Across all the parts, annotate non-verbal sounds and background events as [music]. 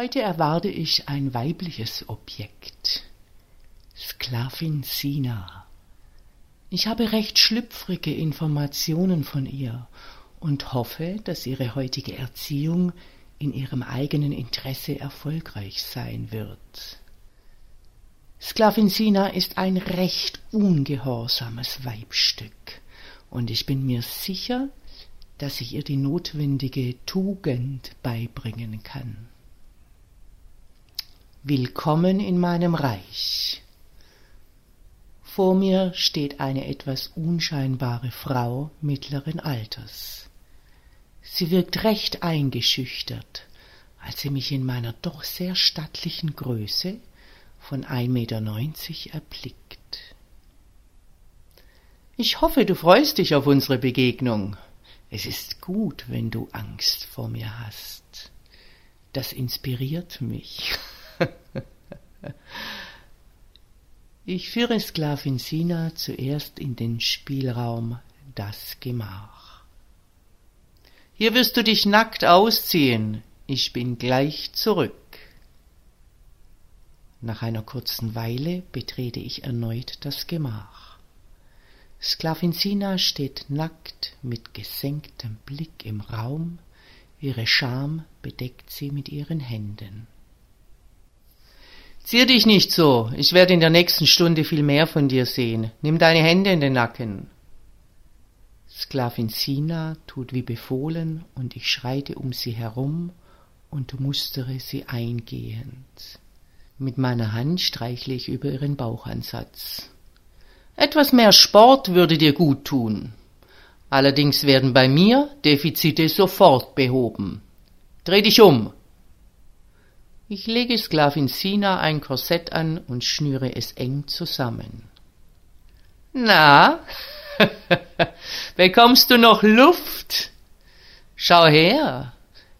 Heute erwarte ich ein weibliches Objekt. Sklavin Sina. Ich habe recht schlüpfrige Informationen von ihr und hoffe, dass ihre heutige Erziehung in ihrem eigenen Interesse erfolgreich sein wird. Sklavin Sina ist ein recht ungehorsames Weibstück, und ich bin mir sicher, dass ich ihr die notwendige Tugend beibringen kann. Willkommen in meinem Reich. Vor mir steht eine etwas unscheinbare Frau mittleren Alters. Sie wirkt recht eingeschüchtert, als sie mich in meiner doch sehr stattlichen Größe von 1,90 Meter erblickt. Ich hoffe, du freust dich auf unsere Begegnung. Es ist gut, wenn du Angst vor mir hast. Das inspiriert mich. [laughs] ich führe Sklavin Sina zuerst in den Spielraum das Gemach. Hier wirst du dich nackt ausziehen. Ich bin gleich zurück. Nach einer kurzen Weile betrete ich erneut das Gemach. Sklavin Sina steht nackt mit gesenktem Blick im Raum, ihre Scham bedeckt sie mit ihren Händen. Zier dich nicht so, ich werde in der nächsten Stunde viel mehr von dir sehen. Nimm deine Hände in den Nacken. Sklavin Sina tut wie befohlen, und ich schreite um sie herum und mustere sie eingehend. Mit meiner Hand streichle ich über ihren Bauchansatz. Etwas mehr Sport würde dir gut tun. Allerdings werden bei mir Defizite sofort behoben. Dreh dich um. Ich lege Sklavin Sina ein Korsett an und schnüre es eng zusammen. Na, [laughs] bekommst du noch Luft? Schau her,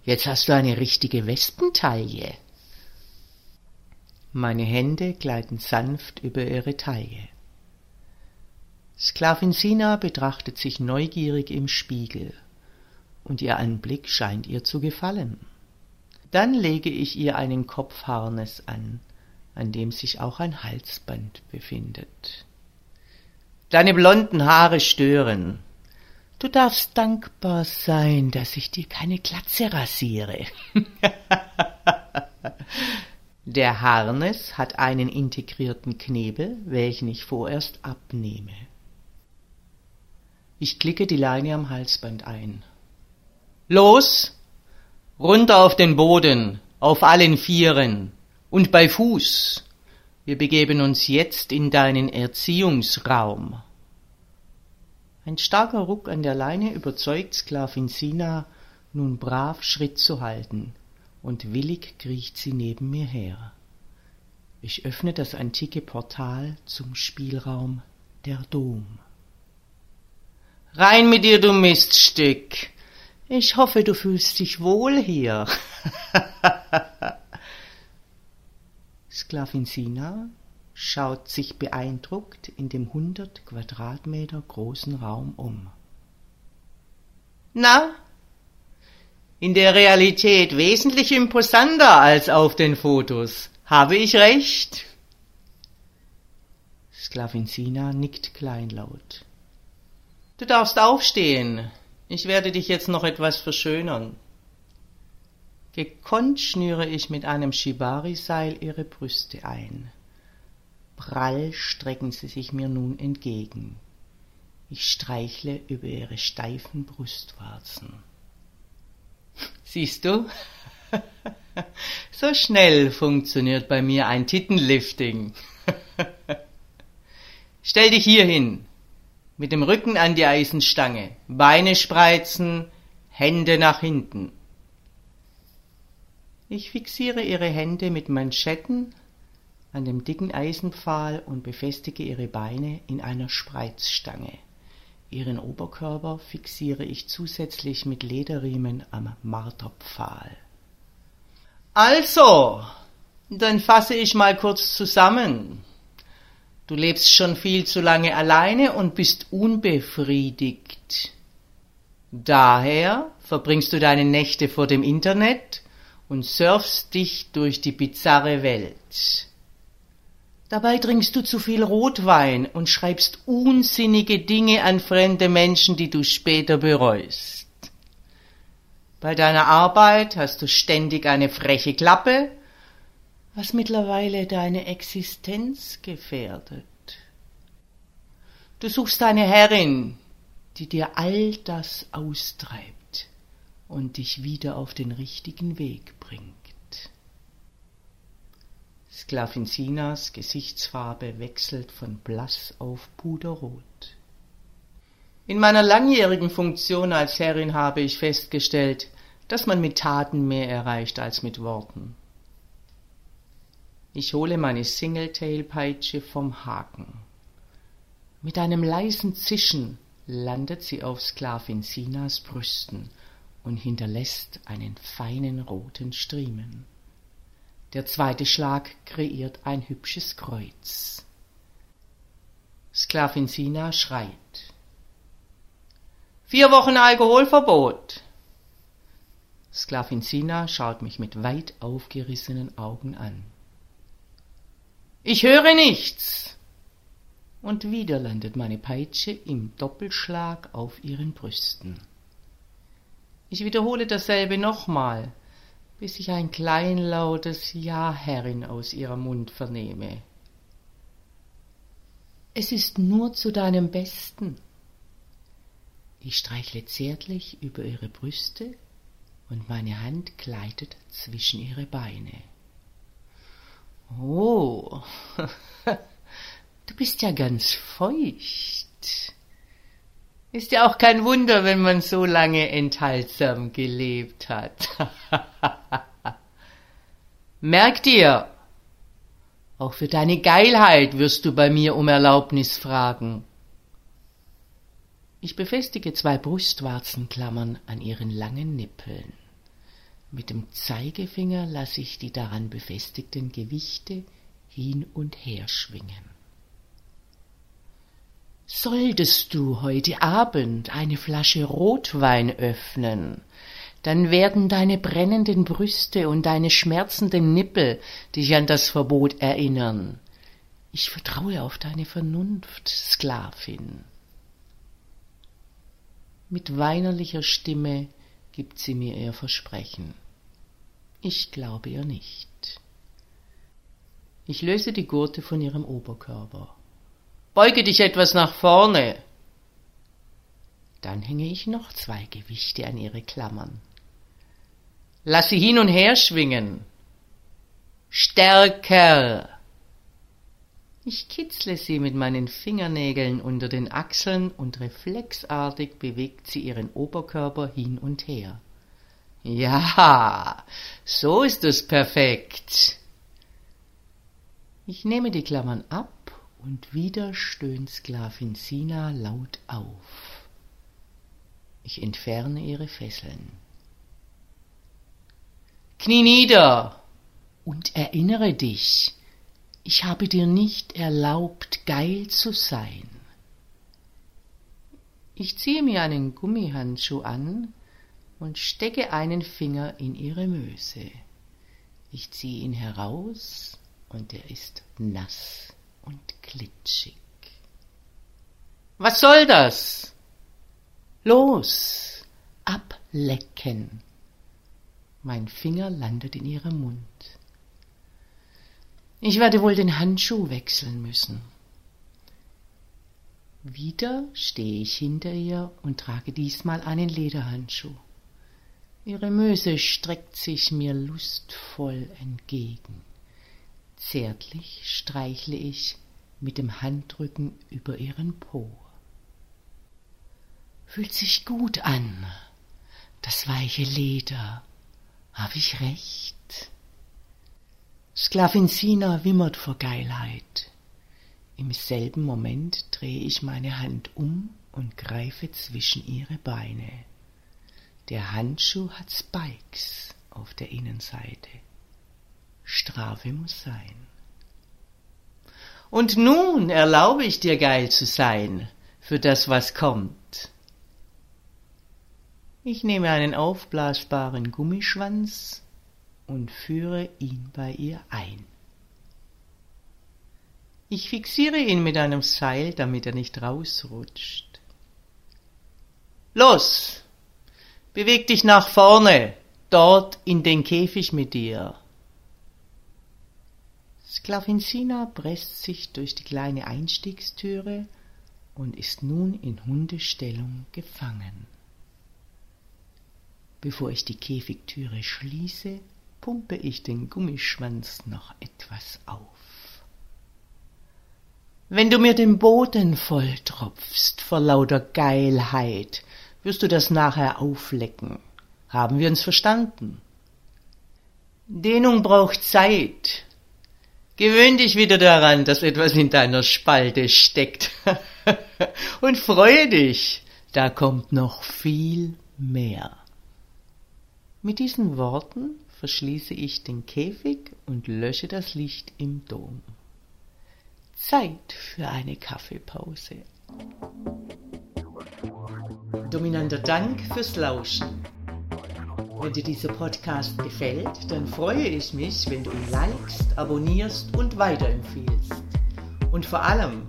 jetzt hast du eine richtige Wespentaille. Meine Hände gleiten sanft über ihre Taille. Sklavin Sina betrachtet sich neugierig im Spiegel, und ihr Anblick scheint ihr zu gefallen. Dann lege ich ihr einen Kopfharnes an, an dem sich auch ein Halsband befindet. Deine blonden Haare stören. Du darfst dankbar sein, dass ich dir keine Glatze rasiere. [laughs] Der Harnes hat einen integrierten Knebel, welchen ich vorerst abnehme. Ich klicke die Leine am Halsband ein. Los! Runter auf den Boden, auf allen Vieren und bei Fuß. Wir begeben uns jetzt in deinen Erziehungsraum. Ein starker Ruck an der Leine überzeugt Sklavin Sina, nun brav Schritt zu halten, und willig kriecht sie neben mir her. Ich öffne das antike Portal zum Spielraum der Dom. Rein mit dir, du Miststück! Ich hoffe, du fühlst dich wohl hier. [laughs] Sklavin Sina schaut sich beeindruckt in dem hundert Quadratmeter großen Raum um. Na, in der Realität wesentlich imposanter als auf den Fotos. Habe ich recht? Sklavin Sina nickt kleinlaut. Du darfst aufstehen. Ich werde dich jetzt noch etwas verschönern. Gekonnt schnüre ich mit einem Shibari-Seil ihre Brüste ein. Prall strecken sie sich mir nun entgegen. Ich streichle über ihre steifen Brustwarzen. Siehst du? [laughs] so schnell funktioniert bei mir ein Tittenlifting. [laughs] Stell dich hier hin mit dem Rücken an die Eisenstange, Beine spreizen, Hände nach hinten. Ich fixiere ihre Hände mit Manschetten an dem dicken Eisenpfahl und befestige ihre Beine in einer Spreizstange. Ihren Oberkörper fixiere ich zusätzlich mit Lederriemen am Marterpfahl. Also, dann fasse ich mal kurz zusammen. Du lebst schon viel zu lange alleine und bist unbefriedigt. Daher verbringst du deine Nächte vor dem Internet und surfst dich durch die bizarre Welt. Dabei trinkst du zu viel Rotwein und schreibst unsinnige Dinge an fremde Menschen, die du später bereust. Bei deiner Arbeit hast du ständig eine freche Klappe, was mittlerweile deine Existenz gefährdet. Du suchst eine Herrin, die dir all das austreibt und dich wieder auf den richtigen Weg bringt. Sklavin Sinas Gesichtsfarbe wechselt von blass auf puderrot. In meiner langjährigen Funktion als Herrin habe ich festgestellt, dass man mit Taten mehr erreicht als mit Worten. Ich hole meine Singletail-Peitsche vom Haken. Mit einem leisen Zischen landet sie auf Sklavin Sinas Brüsten und hinterlässt einen feinen roten Striemen. Der zweite Schlag kreiert ein hübsches Kreuz. Sklavin Sina schreit. Vier Wochen Alkoholverbot. Sklavin Sina schaut mich mit weit aufgerissenen Augen an. Ich höre nichts. Und wieder landet meine Peitsche im Doppelschlag auf ihren Brüsten. Ich wiederhole dasselbe nochmal, bis ich ein kleinlautes Ja, Herrin, aus ihrem Mund vernehme. Es ist nur zu deinem Besten. Ich streichle zärtlich über ihre Brüste und meine Hand gleitet zwischen ihre Beine. Oh, [laughs] du bist ja ganz feucht. Ist ja auch kein Wunder, wenn man so lange enthaltsam gelebt hat. [laughs] Merk dir, auch für deine Geilheit wirst du bei mir um Erlaubnis fragen. Ich befestige zwei Brustwarzenklammern an ihren langen Nippeln. Mit dem Zeigefinger lasse ich die daran befestigten Gewichte hin und her schwingen. Solltest du heute Abend eine Flasche Rotwein öffnen, dann werden deine brennenden Brüste und deine schmerzenden Nippel dich an das Verbot erinnern. Ich vertraue auf deine Vernunft, Sklavin. Mit weinerlicher Stimme gibt sie mir ihr Versprechen. Ich glaube ihr nicht. Ich löse die Gurte von ihrem Oberkörper. Beuge dich etwas nach vorne. Dann hänge ich noch zwei Gewichte an ihre Klammern. Lass sie hin und her schwingen. Stärker. Ich kitzle sie mit meinen Fingernägeln unter den Achseln und reflexartig bewegt sie ihren Oberkörper hin und her. Ja, so ist es perfekt. Ich nehme die Klammern ab und wieder stöhnt Sklavin Sina laut auf. Ich entferne ihre Fesseln. Knie nieder und erinnere dich, ich habe dir nicht erlaubt, geil zu sein. Ich ziehe mir einen Gummihandschuh an und stecke einen Finger in ihre Möse. Ich ziehe ihn heraus und er ist nass und glitschig. Was soll das? Los, ablecken. Mein Finger landet in ihrem Mund. Ich werde wohl den Handschuh wechseln müssen. Wieder stehe ich hinter ihr und trage diesmal einen Lederhandschuh. Ihre Möse streckt sich mir lustvoll entgegen. Zärtlich streichle ich mit dem Handrücken über ihren Po. Fühlt sich gut an, das weiche Leder. Hab ich recht? Sklavin Sina wimmert vor Geilheit. Im selben Moment drehe ich meine Hand um und greife zwischen ihre Beine. Der Handschuh hat Spikes auf der Innenseite. Strafe muss sein. Und nun erlaube ich dir geil zu sein für das, was kommt. Ich nehme einen aufblasbaren Gummischwanz und führe ihn bei ihr ein. Ich fixiere ihn mit einem Seil, damit er nicht rausrutscht. Los! Beweg dich nach vorne, dort in den Käfig mit dir. Sklavin Sina presst sich durch die kleine Einstiegstüre und ist nun in Hundestellung gefangen. Bevor ich die Käfigtüre schließe, pumpe ich den Gummischwanz noch etwas auf. Wenn du mir den Boden volltropfst vor lauter Geilheit, wirst du das nachher auflecken. Haben wir uns verstanden? Dehnung braucht Zeit. Gewöhn dich wieder daran, dass etwas in deiner Spalte steckt. [laughs] Und freue dich, da kommt noch viel mehr. Mit diesen Worten verschließe ich den Käfig und lösche das Licht im Dom. Zeit für eine Kaffeepause. Dominanter Dank fürs Lauschen. Wenn dir dieser Podcast gefällt, dann freue ich mich, wenn du ihn likest, abonnierst und weiterempfiehlst. Und vor allem,